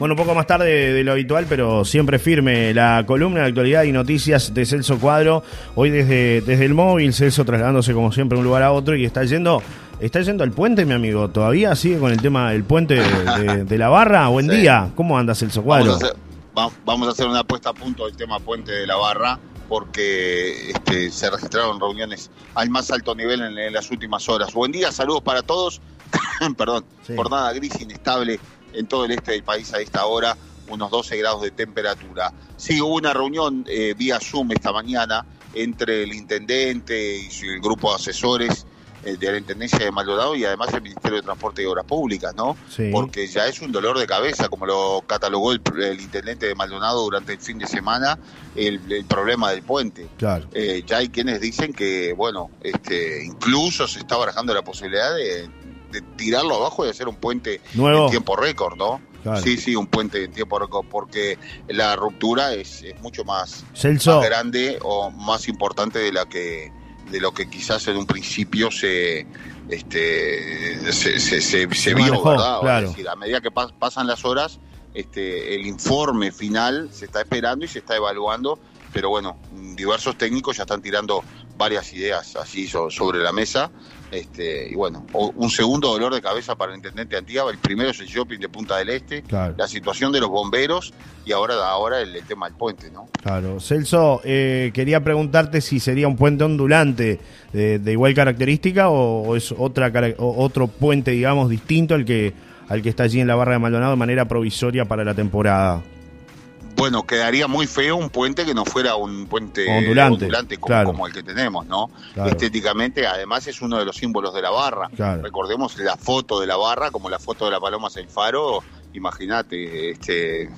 Bueno, un poco más tarde de lo habitual, pero siempre firme la columna de actualidad y noticias de Celso Cuadro. Hoy desde, desde el móvil, Celso trasladándose como siempre de un lugar a otro y está yendo, está yendo al puente, mi amigo. ¿Todavía sigue con el tema del puente de, la barra? Buen día. ¿Cómo anda Celso Cuadro? Vamos a, hacer, una puesta a punto del tema puente de la barra porque este, se registraron reuniones al más alto nivel en, las últimas horas. Buen día, saludos para todos. Perdón, jornada gris, inestable en todo el este del país a esta hora, unos 12 grados de temperatura. Sí, hubo una reunión eh, vía Zoom esta mañana entre el intendente y el grupo de asesores eh, de la Intendencia de Maldonado y además el Ministerio de Transporte y Obras Públicas, ¿no? Porque ya es un dolor de cabeza, como lo catalogó el, intendente de Maldonado durante el fin de semana, el, problema del puente. Claro. Eh, ya hay quienes dicen que, bueno, este, incluso se está barajando la posibilidad de de tirarlo abajo y hacer un puente Nuevo. en tiempo récord, ¿no? Sí, sí, un puente en tiempo récord, porque la ruptura es, mucho más, grande o más importante de la que de lo que quizás en un principio se este se, se, vio, ¿verdad? decir, a medida que pasan las horas, este el informe final se está esperando y se está evaluando, pero bueno, diversos técnicos ya están tirando varias ideas así sobre la mesa este, y bueno, un segundo dolor de cabeza para el intendente Antigua. El primero es el shopping de Punta del Este, la situación de los bomberos y ahora, ahora el, tema del puente, ¿no? Claro. Celso, eh, quería preguntarte si sería un puente ondulante de, igual característica o, es otra otro puente, digamos, distinto al que, al que está allí en la barra de Maldonado de manera provisoria para la temporada. Bueno, quedaría muy feo un puente que no fuera un puente ondulante, como, el que tenemos, ¿no? Estéticamente, además es uno de los símbolos de la barra. Recordemos la foto de la barra, como la foto de la paloma el faro, imagínate, este,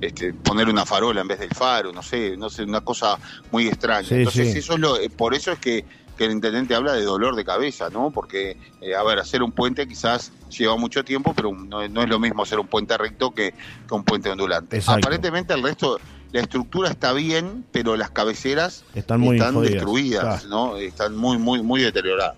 este, poner una farola en vez del faro, no sé, no sé, una cosa muy extraña. Entonces, eso es lo, eh, por eso es que que el intendente habla de dolor de cabeza, ¿no? Porque, eh, a ver, hacer un puente quizás lleva mucho tiempo, pero no, es lo mismo hacer un puente recto que, un puente ondulante. Aparentemente el resto, la estructura está bien, pero las cabeceras están, muy destruidas, ¿no? Están muy, muy, muy deterioradas.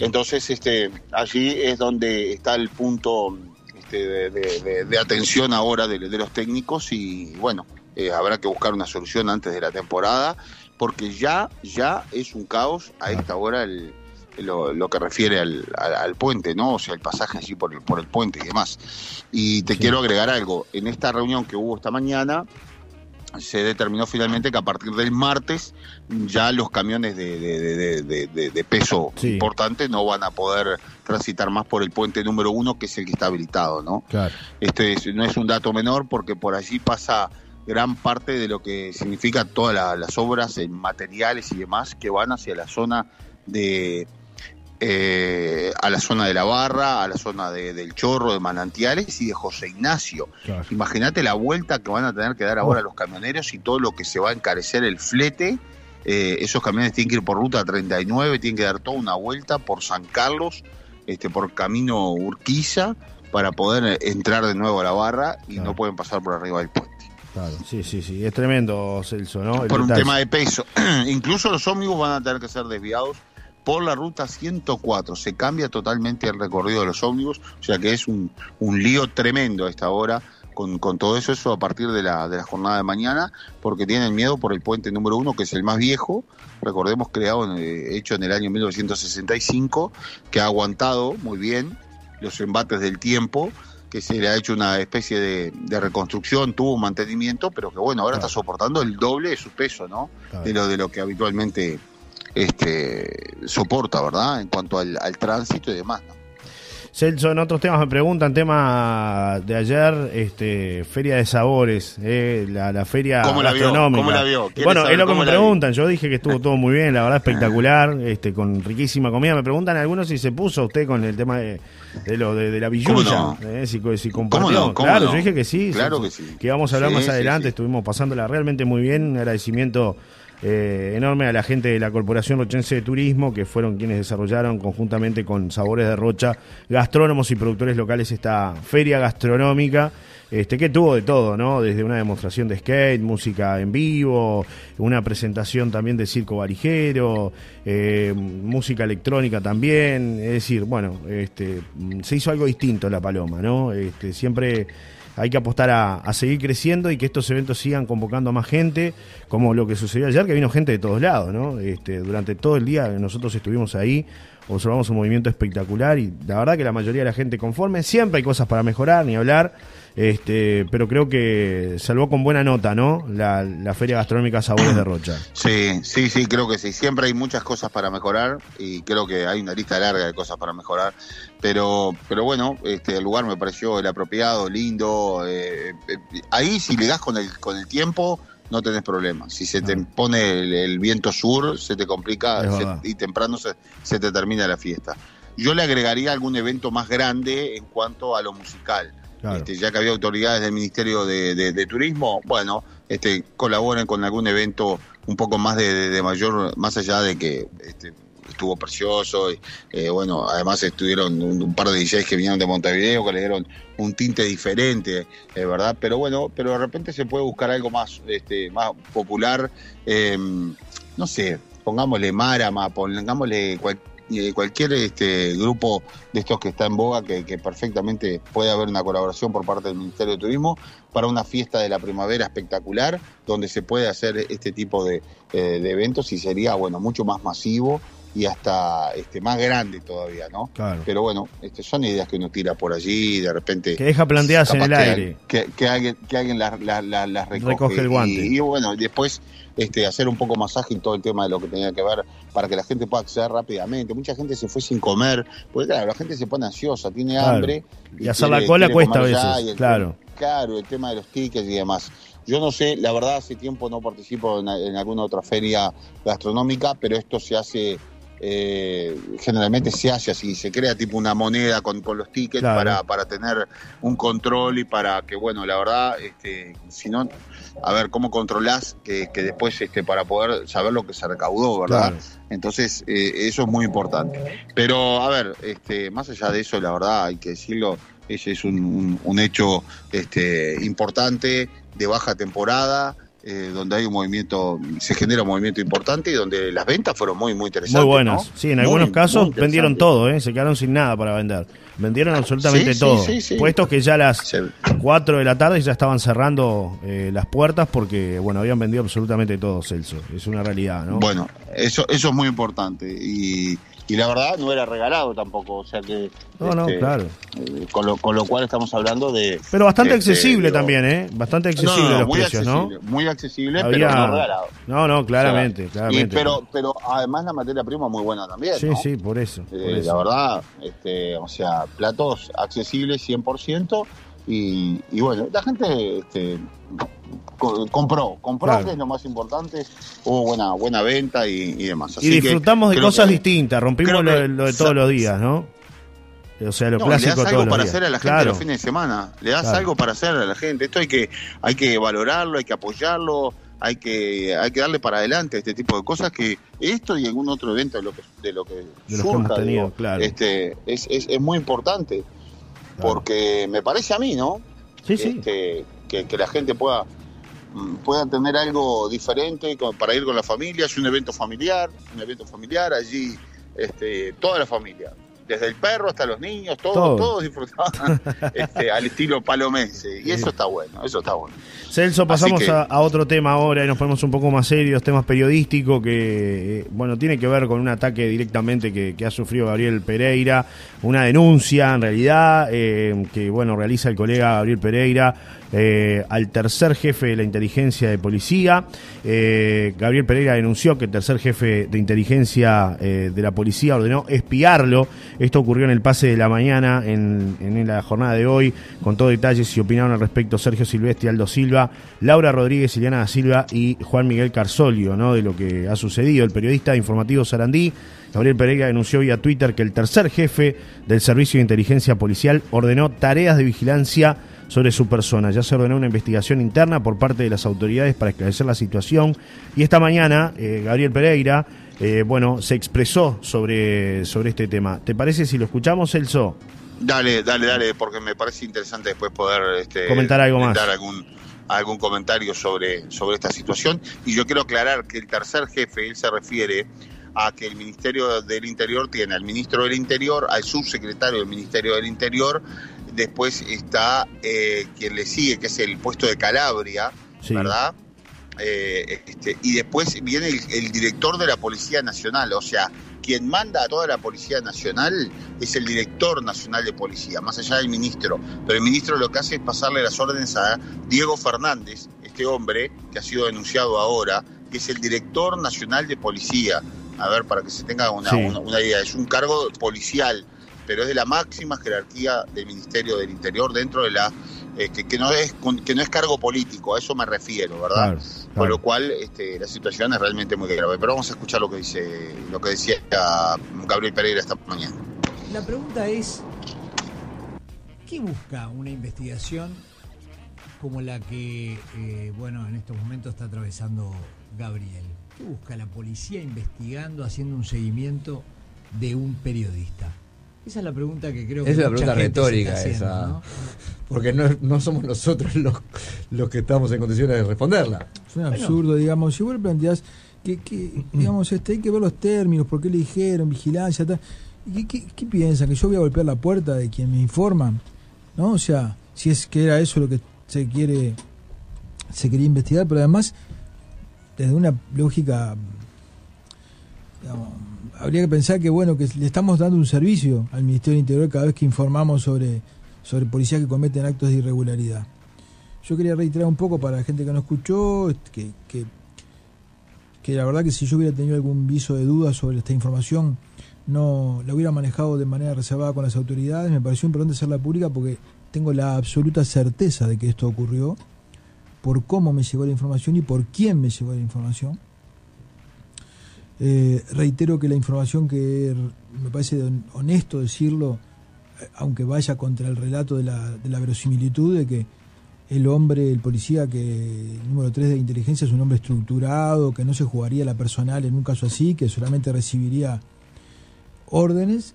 Entonces, este, allí es donde está el punto este, de, atención ahora de, los técnicos y, bueno, eh, habrá que buscar una solución antes de la temporada porque ya, ya es un caos a esta hora el, lo, que refiere al, puente, ¿no? O sea, el pasaje así por el, por el puente y demás. Y te quiero agregar algo. En esta reunión que hubo esta mañana, se determinó finalmente que a partir del martes ya los camiones de, peso importante no van a poder transitar más por el puente número uno, que es el que está habilitado, ¿no? Claro. Este no es un dato menor porque por allí pasa gran parte de lo que significa todas las obras en materiales y demás que van hacia la zona de eh, a la zona de la barra, a la zona del chorro, de manantiales y de José Ignacio. Imagínate la vuelta que van a tener que dar ahora oh. los camioneros y todo lo que se va a encarecer el flete. Eh, esos camiones tienen que ir por ruta 39, tienen que dar toda una vuelta por San Carlos, este, por camino Urquiza, para poder entrar de nuevo a la barra y no pueden pasar por arriba del puente. Claro, sí, sí, sí. Es tremendo, Celso, ¿no? por un tema de peso. Incluso los ómnibus van a tener que ser desviados por la ruta 104. Se cambia totalmente el recorrido de los ómnibus, o sea que es un, un lío tremendo a esta hora con, con, todo eso, eso a partir de la, de la jornada de mañana, porque tienen miedo por el puente número uno, que es el más viejo, recordemos, creado, hecho en el año 1965, que ha aguantado muy bien los embates del tiempo que se le ha hecho una especie de, reconstrucción, tuvo un mantenimiento, pero que bueno, ahora está soportando el doble de su peso, ¿no? De lo de lo que habitualmente este soporta, ¿verdad? En cuanto al, tránsito y demás, ¿no? Celso, en otros temas me preguntan, tema de ayer, este, Feria de Sabores, eh, la, feria ¿Cómo la Vio? ¿Cómo la vio? Bueno, es lo que me preguntan, yo dije que estuvo todo muy bien, la verdad espectacular, este, con riquísima comida, me preguntan algunos si se puso usted con el tema de, lo de, la villuya, eh, si, si compartió. claro, yo dije que sí, claro que sí. Que vamos a hablar más adelante, estuvimos pasándola realmente muy bien, un agradecimiento eh, enorme a la gente de la Corporación Rochense de Turismo, que fueron quienes desarrollaron conjuntamente con Sabores de Rocha, gastrónomos y productores locales, esta feria gastronómica. Este, que tuvo de todo, ¿no? Desde una demostración de skate, música en vivo, una presentación también de circo varijero, eh, música electrónica también, es decir, bueno, este, se hizo algo distinto La Paloma, ¿no? Este, siempre hay que apostar a, seguir creciendo y que estos eventos sigan convocando a más gente, como lo que sucedió ayer, que vino gente de todos lados, ¿no? Este, durante todo el día nosotros estuvimos ahí, observamos un movimiento espectacular y la verdad que la mayoría de la gente conforme, siempre hay cosas para mejorar, ni hablar, este, pero creo que salvó con buena nota, ¿no? La, Feria Gastronómica Sabores de Rocha. Sí, sí, sí, creo que sí. Siempre hay muchas cosas para mejorar y creo que hay una lista larga de cosas para mejorar. Pero, pero bueno, este, el lugar me pareció el apropiado, lindo. Eh, eh, ahí si le das con el, con el tiempo, no tenés problema. Si se te pone el, viento sur, se te complica y temprano se, se te termina la fiesta. Yo le agregaría algún evento más grande en cuanto a lo musical. Este, ya que había autoridades del Ministerio de, Turismo, bueno, este, colaboren con algún evento un poco más de, mayor, más allá de que este, estuvo precioso, eh, bueno, además estuvieron un, par de DJs que vinieron de Montevideo, que le dieron un tinte diferente, eh, ¿verdad? Pero bueno, pero de repente se puede buscar algo más, este, más popular, em, no sé, pongámosle Marama, pongámosle cualquier y cualquier este, grupo de estos que está en boga, que, perfectamente puede haber una colaboración por parte del Ministerio de Turismo para una fiesta de la primavera espectacular, donde se puede hacer este tipo de, eh, eventos y sería, bueno, mucho más masivo y hasta este más grande todavía, ¿no? Claro. Pero bueno, este, son ideas que uno tira por allí y de repente... Que deja planteadas en el aire. Que, alguien, que alguien las, recoge. el guante. Y, y bueno, después este, hacer un poco más ágil todo el tema de lo que tenía que ver para que la gente pueda acceder rápidamente. Mucha gente se fue sin comer, porque claro, la gente se pone ansiosa, tiene hambre. Y, hacer la cola cuesta a veces, claro. claro, el tema de los tickets y demás. Yo no sé, la verdad hace tiempo no participo en, alguna otra feria gastronómica, pero esto se hace eh, generalmente se hace así, se crea tipo una moneda con, con los tickets para, para tener un control y para que, bueno, la verdad, este, si no, a ver cómo controlás que, que, después este, para poder saber lo que se recaudó, ¿verdad? Entonces, eh, eso es muy importante. Pero, a ver, este, más allá de eso, la verdad, hay que decirlo, ese es un, un hecho este, importante de baja temporada eh, donde hay un movimiento, se genera un movimiento importante y donde las ventas fueron muy, muy interesantes. Muy buenas, sí, en algunos casos vendieron todo, ¿eh? se quedaron sin nada para vender. Vendieron absolutamente todo. Puestos que ya a las 4 de la tarde ya estaban cerrando eh, las puertas porque, bueno, habían vendido absolutamente todo, Celso. Es una realidad, ¿no? Bueno, eso, eso es muy importante y y la verdad no era regalado tampoco, o sea que... No, no, este, claro. Eh, con, lo, con lo cual estamos hablando de... Pero bastante este, accesible también, ¿eh? Bastante accesible los muy precios, accesible, ¿no? Muy accesible, pero no regalado. No, no, claramente, claramente. pero, pero además la materia prima muy buena también, Sí, sí, por eso, por eh, La verdad, este, o sea, platos accesibles 100%, y, y bueno, la gente este, compró, compró que es lo más importante, hubo buena buena venta y, demás. y disfrutamos de cosas distintas, rompimos lo, de todos los días, ¿no? O sea, lo clásico le das algo para hacer a la gente los fines de semana, le das algo para hacer a la gente. Esto hay que hay que valorarlo, hay que apoyarlo, hay que hay que darle para adelante este tipo de cosas que esto y algún otro evento de lo que de lo que, tenido, claro. este es, es, es muy importante porque me parece a mí, ¿no? Sí, sí. Este, que, la gente pueda mm, pueda tener algo diferente para ir con la familia, es un evento familiar, un evento familiar, allí este, toda la familia, desde el perro hasta los niños, todos, todos disfrutaban este, al estilo palomense. Y eso está bueno, eso está bueno. Celso, pasamos a, otro tema ahora y nos ponemos un poco más serios, temas periodísticos que, eh, bueno, tiene que ver con un ataque directamente que, ha sufrido Gabriel Pereira, una denuncia en realidad eh, que, bueno, realiza el colega Gabriel Pereira eh, al tercer jefe de la inteligencia de policía. Eh, Gabriel Pereira denunció que el tercer jefe de inteligencia de la policía ordenó espiarlo. Esto ocurrió en el pase de la mañana, en, la jornada de hoy, con todo detalles y opinaron al respecto Sergio Silvestre, Aldo Silva, Laura Rodríguez, Ileana da Silva y Juan Miguel Carsolio, ¿no? de lo que ha sucedido. El periodista informativo Sarandí Gabriel Pereira denunció vía Twitter que el tercer jefe del Servicio de Inteligencia Policial ordenó tareas de vigilancia sobre su persona. Ya se ordenó una investigación interna por parte de las autoridades para esclarecer la situación y esta mañana eh, Gabriel Pereira eh, bueno, se expresó sobre, sobre este tema. ¿Te parece si lo escuchamos, Celso? Dale, dale, dale, porque me parece interesante después poder este, comentar algo más. algún, algún comentario sobre, sobre esta situación. Y yo quiero aclarar que el tercer jefe, él se refiere a que el Ministerio del Interior tiene al ministro del Interior, al subsecretario del Ministerio del Interior, después está eh, quien le sigue, que es el puesto de Calabria, ¿verdad? Eh, este, y después viene el, director de la Policía Nacional, o sea, quien manda a toda la Policía Nacional es el director nacional de policía, más allá del ministro. Pero el ministro lo que hace es pasarle las órdenes a Diego Fernández, este hombre que ha sido denunciado ahora, que es el director nacional de policía. A ver, para que se tenga una, una idea, es un cargo policial, pero es de la máxima jerarquía del Ministerio del Interior dentro de la eh, que, no es, que no es cargo político, a eso me refiero, ¿verdad? Por lo cual este, la situación es realmente muy grave. Pero vamos a escuchar lo que dice lo que decía Gabriel Pereira esta mañana. La pregunta es, ¿qué busca una investigación como la que, eh, bueno, en estos momentos está atravesando Gabriel? ¿Qué busca la policía investigando, haciendo un seguimiento de un periodista? Esa es la pregunta que creo que. Es la pregunta retórica esa. Porque no, no, somos nosotros los, los que estamos en condiciones de responderla. Es un absurdo, digamos. Si vos le planteás que, que, digamos, este, hay que ver los términos, por qué le dijeron, vigilancia, tal. ¿Qué, qué, qué piensan? ¿Que yo voy a golpear la puerta de quien me informa? ¿No? O sea, si es que era eso lo que se quiere se quería investigar, pero además desde una lógica digamos, habría que pensar que bueno que le estamos dando un servicio al Ministerio del Interior cada vez que informamos sobre, sobre policías que cometen actos de irregularidad. Yo quería reiterar un poco para la gente que no escuchó que, que, que la verdad que si yo hubiera tenido algún viso de duda sobre esta información, no la hubiera manejado de manera reservada con las autoridades. Me pareció importante hacerla pública porque tengo la absoluta certeza de que esto ocurrió, por cómo me llegó la información y por quién me llegó la información. Eh, reitero que la información que me parece honesto decirlo, eh, aunque vaya contra el relato de la, de la verosimilitud, de que el hombre, el policía, que el número 3 de inteligencia es un hombre estructurado, que no se jugaría la personal en un caso así, que solamente recibiría órdenes.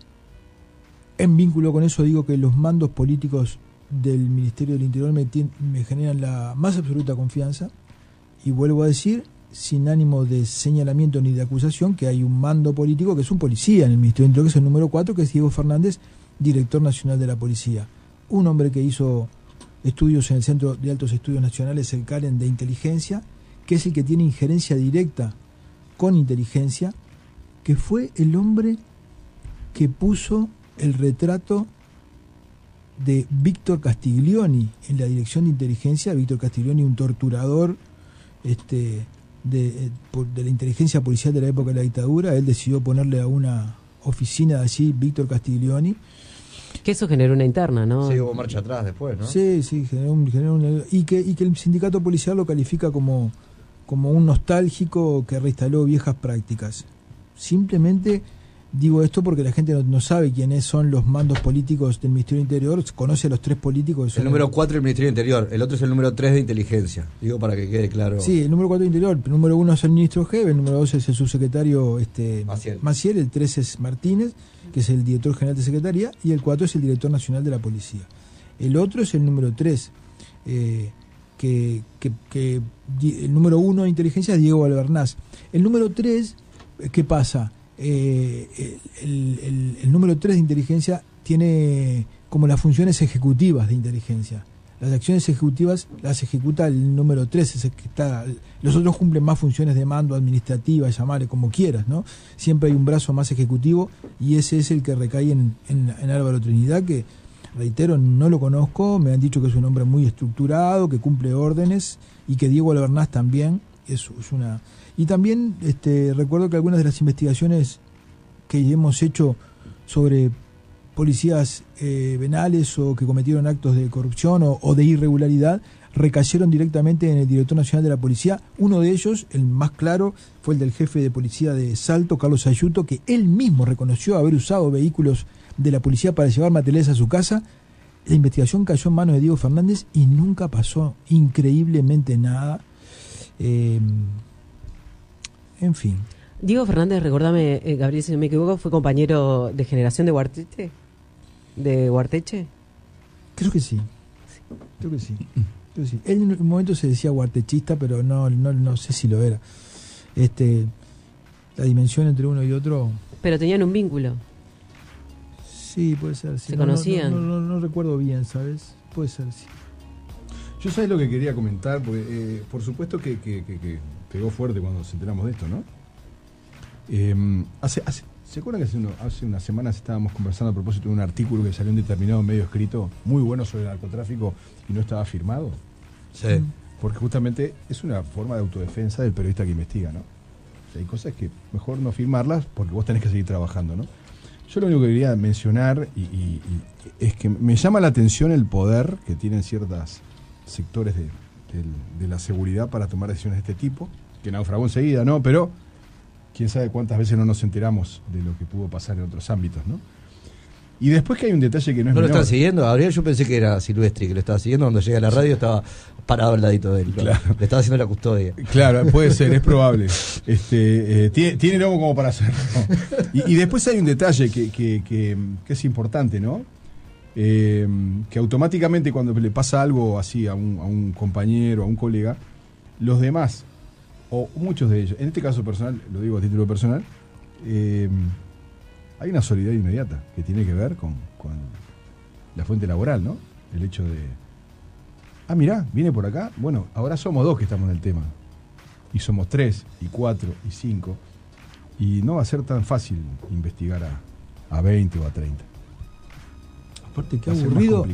En vínculo con eso digo que los mandos políticos del Ministerio del Interior me, me generan la más absoluta confianza. Y vuelvo a decir, sin ánimo de señalamiento ni de acusación, que hay un mando político que es un policía en el Ministerio del Interior, que es el número 4, que es Diego Fernández, director nacional de la policía. Un hombre que hizo estudios en el Centro de Altos Estudios Nacionales, el CAREN de inteligencia, que es el que tiene injerencia directa con inteligencia, que fue el hombre que puso el retrato de Víctor Castiglioni en la dirección de inteligencia, Víctor Castiglioni, un torturador este, de, de, la inteligencia policial de la época de la dictadura, él decidió ponerle a una oficina de allí, Víctor Castiglioni. Que eso generó una interna, ¿no? Sí, hubo marcha atrás después, ¿no? Sí, sí, generó, un, y, que, y que el sindicato policial lo califica como, como un nostálgico que reinstaló viejas prácticas. Simplemente Digo esto porque la gente no, sabe quiénes son los mandos políticos del Ministerio Interior, conoce a los tres políticos. El número 4 del Ministerio Interior, el otro es el número 3 de Inteligencia, digo para que quede claro. Sí, el número 4 de Interior, el número 1 es el ministro Gebe, el número 2 es el subsecretario este, Maciel. el 3 es Martínez, que es el director general de Secretaría, y el 4 es el director nacional de la Policía. El otro es el número 3, eh, que, que, el número 1 de Inteligencia es Diego Albernaz. El número 3, ¿qué pasa? Eh, el, número 3 de inteligencia tiene como las funciones ejecutivas de inteligencia. Las acciones ejecutivas las ejecuta el número 3, es que está, los otros cumplen más funciones de mando administrativa, llamarle como quieras, ¿no? Siempre hay un brazo más ejecutivo y ese es el que recae en, en, Álvaro Trinidad, que reitero, no lo conozco, me han dicho que es un hombre muy estructurado, que cumple órdenes y que Diego Albernaz también es, es una y también este, recuerdo que algunas de las investigaciones que hemos hecho sobre policías eh, venales o que cometieron actos de corrupción o, de irregularidad recayeron directamente en el director nacional de la policía. Uno de ellos, el más claro, fue el del jefe de policía de Salto, Carlos Ayuto, que él mismo reconoció haber usado vehículos de la policía para llevar materiales a su casa. La investigación cayó en manos de Diego Fernández y nunca pasó increíblemente nada. Eh, en fin. Diego Fernández, recordame, eh, Gabriel, si no me equivoco, fue compañero de generación de Guarteche. ¿De Guarteche? Creo que sí. Creo que sí. Él en un momento se decía guartechista, pero no, no, no sé si lo era. Este, la dimensión entre uno y otro. Pero tenían un vínculo. Sí, puede ser. Sí. ¿Se conocían? No, recuerdo bien, ¿sabes? Puede ser, sí. Yo sabes lo que quería comentar, porque eh, por supuesto que, pegó fuerte cuando nos enteramos de esto, ¿no? Em, hace, hace, ¿Se acuerdan que hace, hace, unas semanas estábamos conversando a propósito de un artículo que salió en determinado medio escrito muy bueno sobre el narcotráfico y no estaba firmado? Sí. Porque justamente es una forma de autodefensa del periodista que investiga, ¿no? hay cosas que mejor no firmarlas porque vos tenés que seguir trabajando, ¿no? Yo lo único que quería mencionar y, es que me llama la atención el poder que tienen ciertos sectores de, de la seguridad para tomar decisiones de este tipo, que naufragó enseguida, ¿no? Pero quién sabe cuántas veces no nos enteramos de lo que pudo pasar en otros ámbitos, ¿no? Y después que hay un detalle que no es ¿No lo están siguiendo, Gabriel? Yo pensé que era Silvestri que lo estaba siguiendo. Cuando llega a la radio estaba parado al ladito de él. Claro. Le estaba haciendo la custodia. Claro, puede ser, es probable. Este, eh, tiene, tiene lomo como para hacerlo. Y, después hay un detalle que, que, que, es importante, ¿no? Eh, que automáticamente cuando le pasa algo así a un, a un compañero, a un colega, los demás o muchos de ellos, en este caso personal, lo digo a título personal, eh, hay una solidaridad inmediata que tiene que ver con, la fuente laboral, ¿no? El hecho de, ah, mirá, viene por acá, bueno, ahora somos dos que estamos en el tema, y somos tres, y cuatro, y cinco, y no va a ser tan fácil investigar a, a 20 o a 30. Aparte, qué aburrido.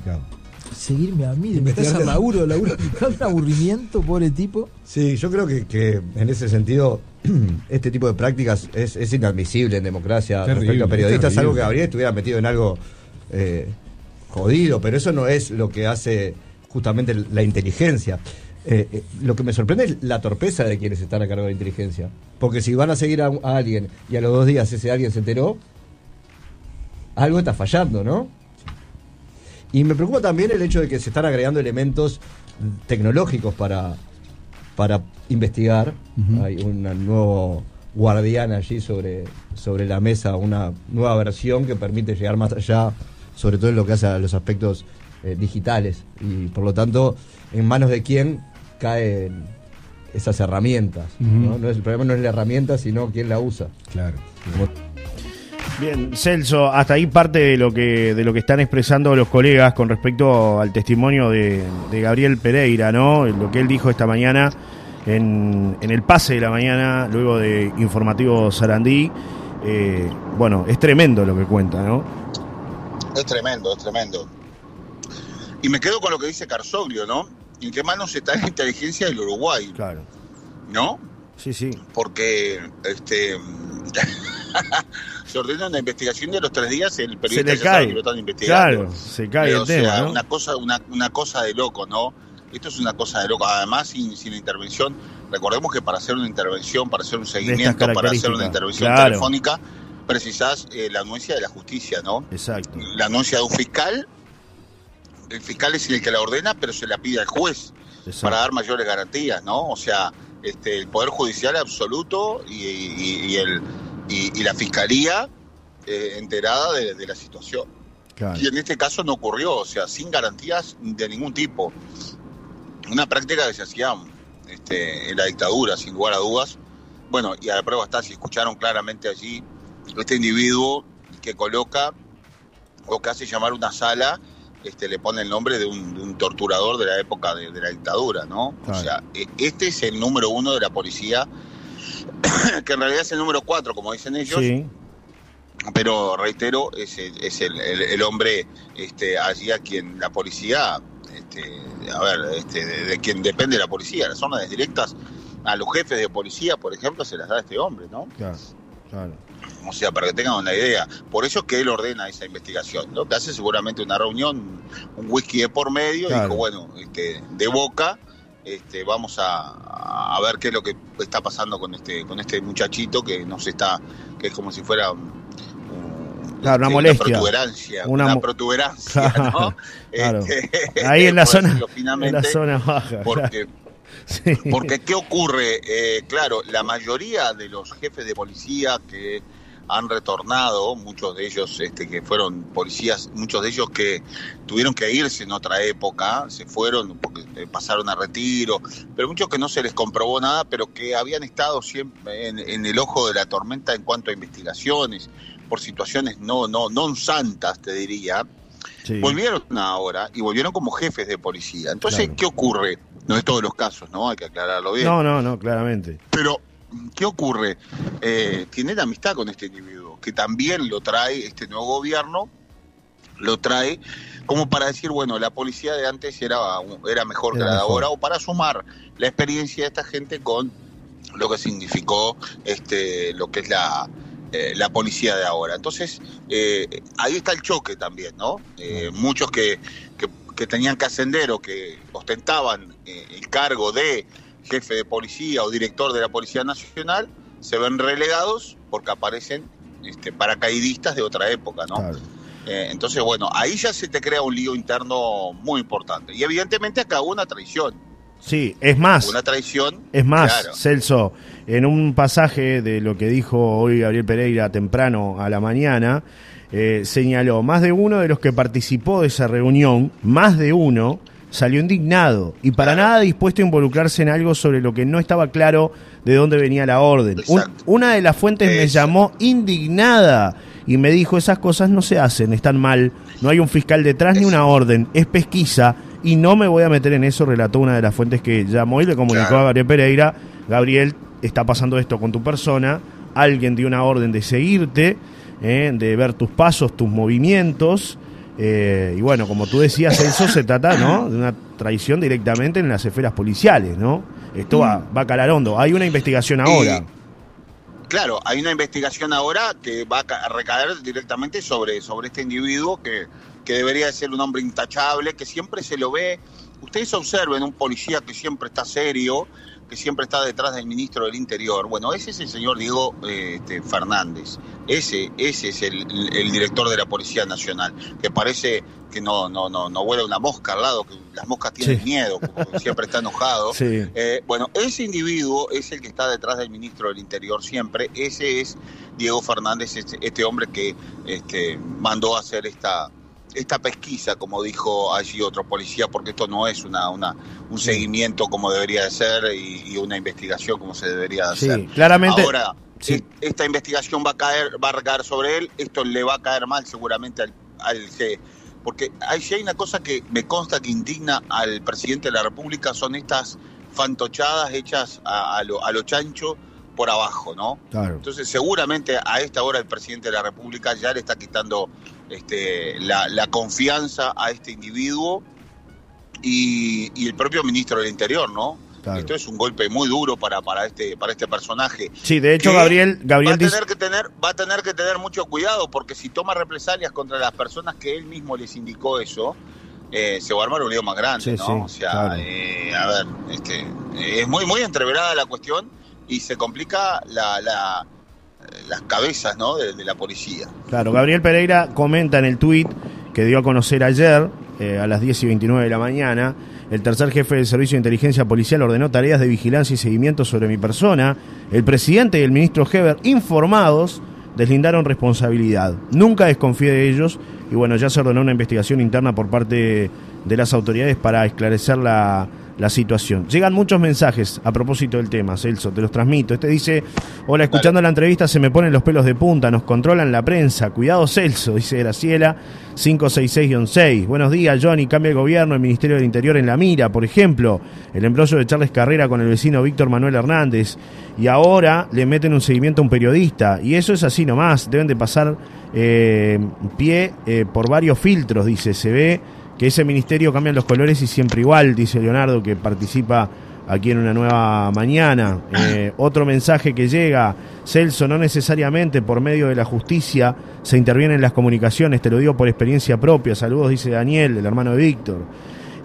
seguirme a mí, de estás a laburo, laburo, un aburrimiento, pobre tipo. Sí, yo creo que, en ese sentido este tipo de prácticas es, inadmisible en democracia respecto a periodistas, algo que Gabriel estuviera metido en algo eh, jodido, pero eso no es lo que hace justamente la inteligencia. Eh, eh, lo que me sorprende es la torpeza de quienes están a cargo de la inteligencia. Porque si van a seguir a, a alguien y a los dos días ese alguien se enteró, algo está fallando, ¿no? Y me preocupa también el hecho de que se están agregando elementos tecnológicos para, para investigar. Hay un nuevo guardián allí sobre, sobre la mesa, una nueva versión que permite llegar más allá, sobre todo en lo que hace a los aspectos eh, digitales. Y por lo tanto, en manos de quién caen esas herramientas. ¿no? es, el problema no es la herramienta, sino quién la usa. Claro. Bien, Celso, hasta ahí parte de lo que de lo que están expresando los colegas con respecto al testimonio de, Gabriel Pereira, ¿no? Lo que él dijo esta mañana en, el pase de la mañana, luego de Informativo Sarandí. Eh, bueno, es tremendo lo que cuenta, ¿no? Es tremendo, es tremendo. Y me quedo con lo que dice Carsoglio, ¿no? ¿En qué manos está la inteligencia del Uruguay? Claro. ¿No? Sí, sí. Porque, este. se ordena una investigación de los tres días, el periodista se cae. lo están investigando. Claro, se cae el tema, una cosa, una, una cosa de loco, ¿no? Esto es una cosa de loco. Además, sin, sin intervención, recordemos que para hacer una intervención, para hacer un seguimiento, para hacer una intervención telefónica, precisás eh, la anuencia de la justicia, ¿no? Exacto. La anuncia de un fiscal, el fiscal es el que la ordena, pero se la pide al juez para dar mayores garantías, ¿no? O sea, este, el Poder Judicial absoluto y el y, la fiscalía eh, enterada de, la situación. Y en este caso no ocurrió, o sea, sin garantías de ningún tipo. Una práctica que se hacía este, en la dictadura, sin lugar a dudas. Bueno, y a la prueba está, si escucharon claramente allí, este individuo que coloca o que hace llamar una sala, este, le pone el nombre de un, torturador de la época de, la dictadura, ¿no? O sea, e, este es el número uno de la policía que en realidad es el número 4, como dicen ellos. Pero reitero, es, es el, hombre este, allí a quien la policía, este, a ver, este, de, quien depende la policía, las zonas directas a los jefes de policía, por ejemplo, se las da este hombre, ¿no? Claro, claro. O sea, para que tengan una idea. Por eso es que él ordena esa investigación. Lo que hace seguramente una reunión, un whisky de por medio, y dijo, bueno, este, de boca, este, vamos a, ver qué es lo que está pasando con este con este muchachito que nos está que es como si fuera una este, molestia. una protuberancia una, protuberancia ¿no? Este, ahí en la zona en la zona baja porque porque qué ocurre eh, claro la mayoría de los jefes de policía que han retornado, muchos de ellos este, que fueron policías, muchos de ellos que tuvieron que irse en otra época, se fueron porque eh, pasaron a retiro, pero muchos que no se les comprobó nada, pero que habían estado siempre en, el ojo de la tormenta en cuanto a investigaciones, por situaciones no, no, no santas, te diría, volvieron ahora y volvieron como jefes de policía. Entonces, ¿qué ocurre? No es todos los casos, ¿no? Hay que aclararlo bien. No, no, no, claramente. Pero, ¿qué ocurre? Eh, tienen amistad con este individuo, que también lo trae este nuevo gobierno, lo trae como para decir, bueno, la policía de antes era, era mejor que la de ahora, o para sumar la experiencia de esta gente con lo que significó este, lo que es la, eh, la policía de ahora. Entonces, eh, ahí está el choque también, ¿no? Eh, muchos que, que, tenían que ascender o que ostentaban el cargo de jefe de policía o director de la Policía Nacional se ven relegados porque aparecen este, paracaidistas de otra época, ¿no? entonces, bueno, ahí ya se te crea un lío interno muy importante. Y evidentemente acá hubo una traición. Sí, es más. Una traición. Es más, Celso, en un pasaje de lo que dijo hoy Gabriel Pereira temprano a la mañana, eh, señaló, más de uno de los que participó de esa reunión, más de uno, salió indignado y para nada dispuesto a involucrarse en algo sobre lo que no estaba claro de dónde venía la orden. una de las fuentes me llamó indignada y me dijo, esas cosas no se hacen, están mal, no hay un fiscal detrás ni una orden, es pesquisa y no me voy a meter en eso, relató una de las fuentes que llamó y le comunicó a Gabriel Pereira, Gabriel, está pasando esto con tu persona, alguien dio una orden de seguirte, eh, de ver tus pasos, tus movimientos, eh, y bueno, como tú decías, eso se trata ¿no? de una traición directamente en las esferas policiales, ¿no? Esto va, va a calar hondo. Hay una investigación ahora. claro, hay una investigación ahora que va a recaer directamente sobre, sobre este individuo que que debería ser un hombre intachable, que siempre se lo ve. Ustedes observen un policía que siempre está serio, que siempre está detrás del ministro del Interior. Bueno, ese es el señor Diego eh, este, Fernández. Ese, ese es el, director de la Policía Nacional, que parece que no, no, no, no vuela una mosca al lado, que las moscas tienen miedo, siempre está enojado. Eh, bueno, ese individuo es el que está detrás del ministro del Interior siempre. Ese es Diego Fernández, este, este hombre que este, mandó a hacer esta, esta pesquisa, como dijo allí otro policía, porque esto no es una, una un seguimiento como debería de ser y, una investigación como se debería de hacer. claramente. Ahora, esta investigación va a caer, va a recaer sobre él, esto le va a caer mal seguramente al, al porque hay, si hay una cosa que me consta que indigna al presidente de la República son estas fantochadas hechas a, a, lo, a lo chancho por abajo, ¿no? Entonces seguramente a esta hora el presidente de la República ya le está quitando este, la, confianza a este individuo y, el propio ministro del Interior, ¿no? Esto es un golpe muy duro para, para este para este personaje. Sí, de hecho Gabriel Gabriel va a tener que tener va a tener que tener mucho cuidado porque si toma represalias contra las personas que él mismo les indicó eso, eh, se va a armar un lío más grande, ¿no? o sea, eh, a ver, este, es muy muy entreverada la cuestión y se complica la, la las cabezas ¿no? de, la policía. Claro, Gabriel Pereira comenta en el tuit que dio a conocer ayer, eh, a las 10 y 29 de la mañana, el tercer jefe del Servicio de Inteligencia Policial ordenó tareas de vigilancia y seguimiento sobre mi persona. El presidente y el ministro Heber, informados, deslindaron responsabilidad. Nunca desconfié de ellos y bueno, ya se ordenó una investigación interna por parte de las autoridades para esclarecer la la situación. Llegan muchos mensajes a propósito del tema, Celso, te los transmito. Este dice, hola, escuchando la entrevista se me ponen los pelos de punta, nos controlan la prensa, cuidado Celso, dice Graciela 566-6. Buenos días, Johnny, cambia el gobierno, el Ministerio del Interior en la mira, por ejemplo, el embrollo de Charles Carrera con el vecino Víctor Manuel Hernández, y ahora le meten un seguimiento a un periodista, y eso es así nomás, deben de pasar eh, pie eh, por varios filtros, dice, se ve que ese ministerio cambia los colores y siempre igual, dice Leonardo, que participa aquí en una nueva mañana. Eh, otro mensaje que llega, Celso, no necesariamente por medio de la justicia se intervienen en las comunicaciones, te lo digo por experiencia propia. Saludos, dice Daniel, el hermano de Víctor.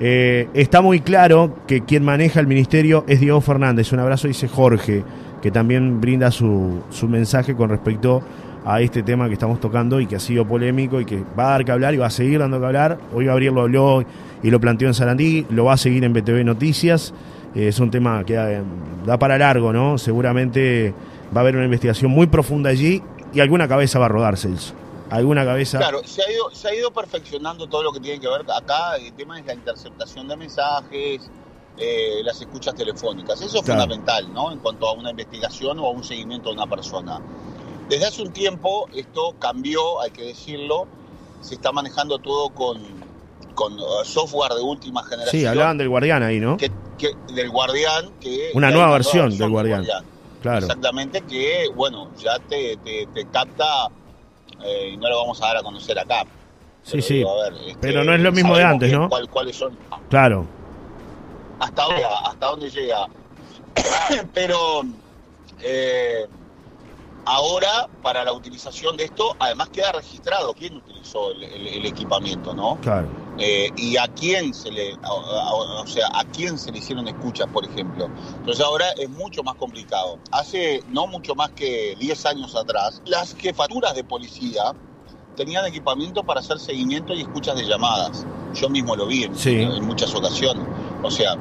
Eh, está muy claro que quien maneja el ministerio es Diego Fernández. Un abrazo, dice Jorge, que también brinda su, su mensaje con respecto a este tema que estamos tocando y que ha sido polémico y que va a dar que hablar y va a seguir dando que hablar. Hoy Gabriel lo habló y lo planteó en Sarandí, lo va a seguir en BTV Noticias. Eh, es un tema que eh, da, para largo, ¿no? Seguramente va a haber una investigación muy profunda allí y alguna cabeza va a rodar, Celso. Alguna cabeza. Claro, se ha, ido, se ha ido perfeccionando todo lo que tiene que ver acá. El tema es la interceptación de mensajes, eh, las escuchas telefónicas. Eso es fundamental, ¿no? En cuanto a una investigación o a un seguimiento de una persona. Desde hace un tiempo esto cambió, hay que decirlo, se está manejando todo con, con uh, software de última generación. Sí, hablaban del Guardián ahí, ¿no? del Guardián. que Una nueva versión del Guardián. Claro. Exactamente, que, bueno, ya te, te, capta, eh, y no lo vamos a dar a conocer acá. Sí, sí. Este, pero no es lo mismo de antes, ¿no? ¿Cuáles son? Claro. Hasta dónde, hasta dónde llega. pero eh, ahora, para la utilización de esto, además queda registrado quién utilizó el, equipamiento, ¿no? Claro. Eh, y a quién se le, o sea, a quién se le hicieron escuchas, por ejemplo. Entonces ahora es mucho más complicado. Hace no mucho más que 10 años atrás, las jefaturas de policía tenían equipamiento para hacer seguimiento y escuchas de llamadas. Yo mismo lo vi en, muchas ocasiones. O sea,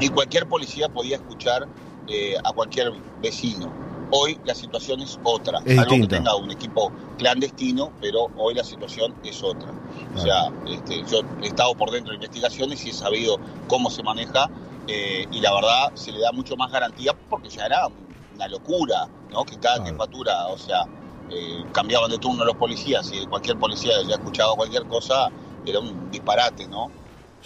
y cualquier policía podía escuchar eh, a cualquier vecino. Hoy la situación es otra. Es Algo que tenga un equipo clandestino, pero hoy la situación es otra. O sea, este, yo he estado por dentro de investigaciones y he sabido cómo se maneja eh, y la verdad se le da mucho más garantía porque ya era una locura, ¿no? Que cada jefatura, o sea, eh, cambiaban de turno los policías y cualquier policía ya escuchaba cualquier cosa, era un disparate, ¿no?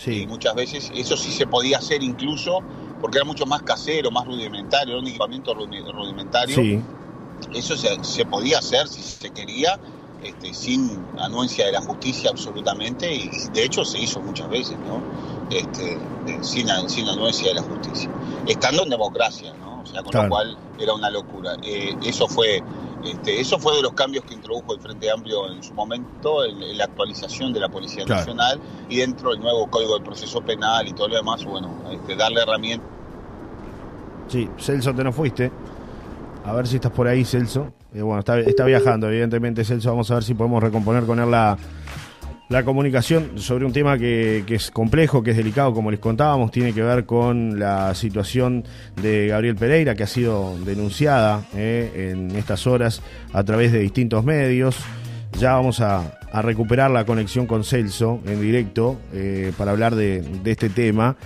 Sí. Y muchas veces eso sí se podía hacer incluso porque era mucho más casero, más rudimentario, era un equipamiento rudimentario. Sí. Eso se, podía hacer si se quería, este, sin anuencia de la justicia absolutamente, y de hecho se hizo muchas veces, ¿no? Este, sin, sin anuencia de la justicia. Estando en democracia, ¿no? O sea, con lo cual era una locura. Eh, eso fue este, eso fue de los cambios que introdujo el Frente Amplio en su momento, en, la actualización de la Policía Nacional y dentro del nuevo Código de Proceso Penal y todo lo demás, bueno, este, darle herramientas. Sí, Celso, te no fuiste. A ver si estás por ahí, Celso. Eh, bueno, está, está viajando, evidentemente, Celso. Vamos a ver si podemos recomponer con él la, la comunicación sobre un tema que, es complejo, que es delicado, como les contábamos, tiene que ver con la situación de Gabriel Pereira, que ha sido denunciada eh, en estas horas a través de distintos medios. Ya vamos a, recuperar la conexión con Celso en directo eh, para hablar de, este tema.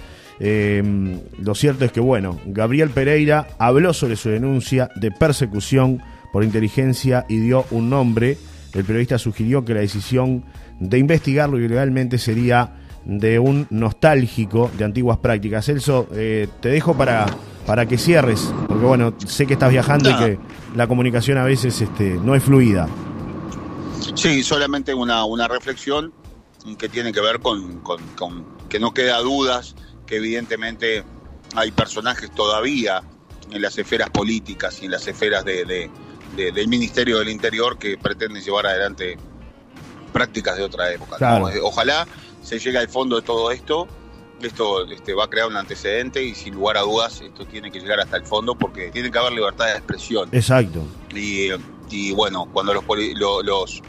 Em, lo cierto es que, bueno, Gabriel Pereira habló sobre su denuncia de persecución por inteligencia y dio un nombre. El periodista sugirió que la decisión de investigarlo ilegalmente sería de un nostálgico de antiguas prácticas. Celso, eh, te dejo para, para que cierres, porque bueno, sé que estás viajando y que la comunicación a veces este, no es fluida. Sí, solamente una, una reflexión que tiene que ver con, que no queda dudas que evidentemente hay personajes todavía en las esferas políticas y en las esferas de, del Ministerio del Interior que pretenden llevar adelante prácticas de otra época. Ojalá se llegue al fondo de todo esto. Esto este, va a crear un antecedente y sin lugar a dudas esto tiene que llegar hasta el fondo porque tiene que haber libertad de expresión. Exacto. Y, bueno, cuando los, los,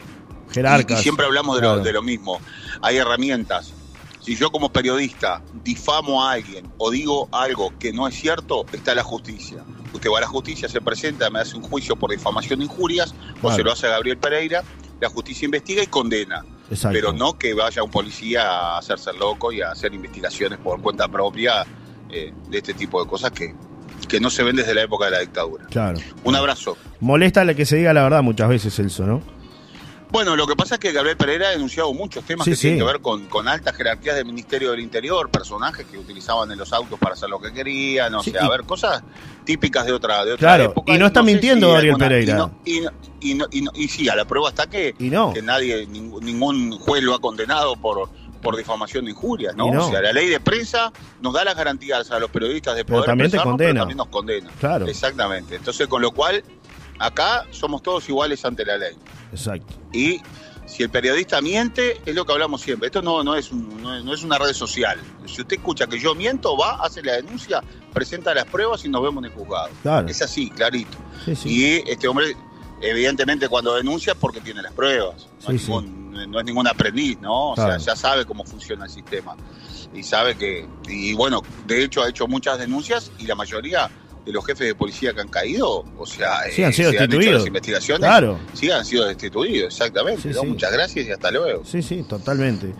jerarcas. Y, siempre hablamos de, lo, de lo mismo. Hay herramientas. Si yo como periodista difamo a alguien o digo algo que no es cierto, está la justicia. Usted va a la justicia, se presenta, me hace un juicio por difamación de injurias, o se lo hace a Gabriel Pereira, la justicia investiga y condena. Pero no que vaya un policía a hacerse loco y a hacer investigaciones por cuenta propia eh, de este tipo de cosas que, que no se ven desde la época de la dictadura. Claro. Un abrazo. Molesta que se diga la verdad muchas veces, Elso, ¿no? Bueno, lo que pasa es que Gabriel Pereira ha denunciado muchos temas que tienen que ver con, con, altas jerarquías del Ministerio del Interior, personajes que utilizaban en los autos para hacer lo que querían, o sea, a ver, cosas típicas de otra, de otra claro, Y no está mintiendo Gabriel Pereira. Y, y, y, sí, a la prueba está que, que nadie, ningún, juez lo ha condenado por, por difamación de injurias, ¿no? O sea, la ley de prensa nos da las garantías a los periodistas de poder pero también, te condena. Pero también nos condena. Claro. Exactamente. Entonces, con lo cual, acá somos todos iguales ante la ley. Exacto. Y si el periodista miente, es lo que hablamos siempre. Esto no, no, es, no, es, una red social. Si usted escucha que yo miento, va, hace la denuncia, presenta las pruebas y nos vemos en el juzgado. Es así, clarito. Y este hombre, evidentemente, cuando denuncia es porque tiene las pruebas. No, es, ningún, aprendiz, ¿no? O sea, ya sabe cómo funciona el sistema. Y sabe que, y bueno, de hecho ha hecho muchas denuncias y la mayoría de los jefes de policía que han caído, o sea, sí, han eh, sido destituidos. las investigaciones, claro. sí han sido destituidos, exactamente. Muchas gracias y hasta luego. Sí, sí, totalmente.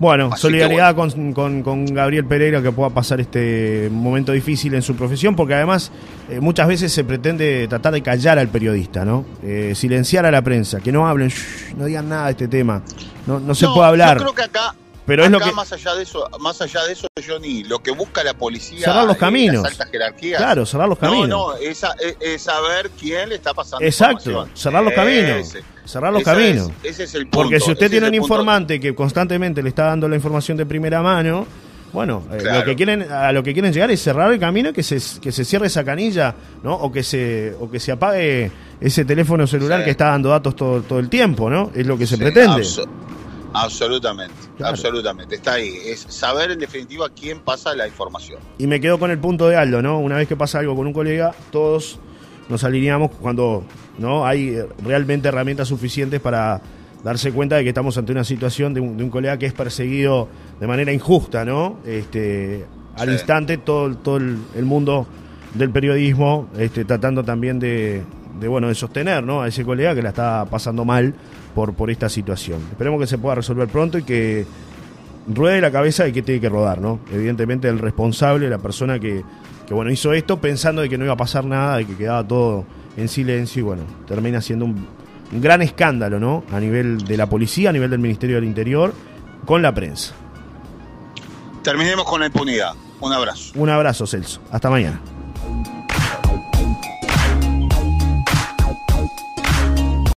Bueno, solidaridad Con, Gabriel Pereira que pueda pasar este momento difícil en su profesión, porque además eh, muchas veces se pretende tratar de callar al periodista, ¿no? Eh, silenciar a la prensa, que no hablen, no digan nada de este tema, no, no se puede hablar. Yo creo que acá pero es lo que más allá de eso, más allá de eso, Johnny, lo que busca la policía cerrar los caminos. Las altas jerarquías. Claro, cerrar los caminos. No, no, es, saber quién le está pasando. Exacto, cerrar los caminos. cerrar los caminos. ese es el punto. Porque si usted tiene un informante que constantemente le está dando la información de primera mano, bueno, eh, lo que quieren, a lo que quieren llegar es cerrar el camino y que se, que se cierre esa canilla, ¿no? O que se, o que se apague ese teléfono celular que está dando datos todo, todo el tiempo, ¿no? Es lo que se pretende. Absolutamente, absolutamente. Está ahí. Es saber en definitiva quién pasa la información. Y me quedo con el punto de Aldo, ¿no? Una vez que pasa algo con un colega, todos nos alineamos cuando no hay realmente herramientas suficientes para darse cuenta de que estamos ante una situación de un, colega que es perseguido de manera injusta, ¿no? Este, al instante todo, todo el, mundo del periodismo este, tratando también de, de, bueno, de sostener ¿no? a ese colega que la está pasando mal por, por esta situación. Esperemos que se pueda resolver pronto y que ruede la cabeza de que tiene que rodar, ¿no? Evidentemente el responsable, la persona que, que, bueno, hizo esto pensando de que no iba a pasar nada, de que quedaba todo en silencio y bueno, termina siendo un, un gran escándalo, ¿no? A nivel de la policía, a nivel del Ministerio del Interior, con la prensa. Terminemos con la impunidad. Un abrazo. Un abrazo, Celso. Hasta mañana.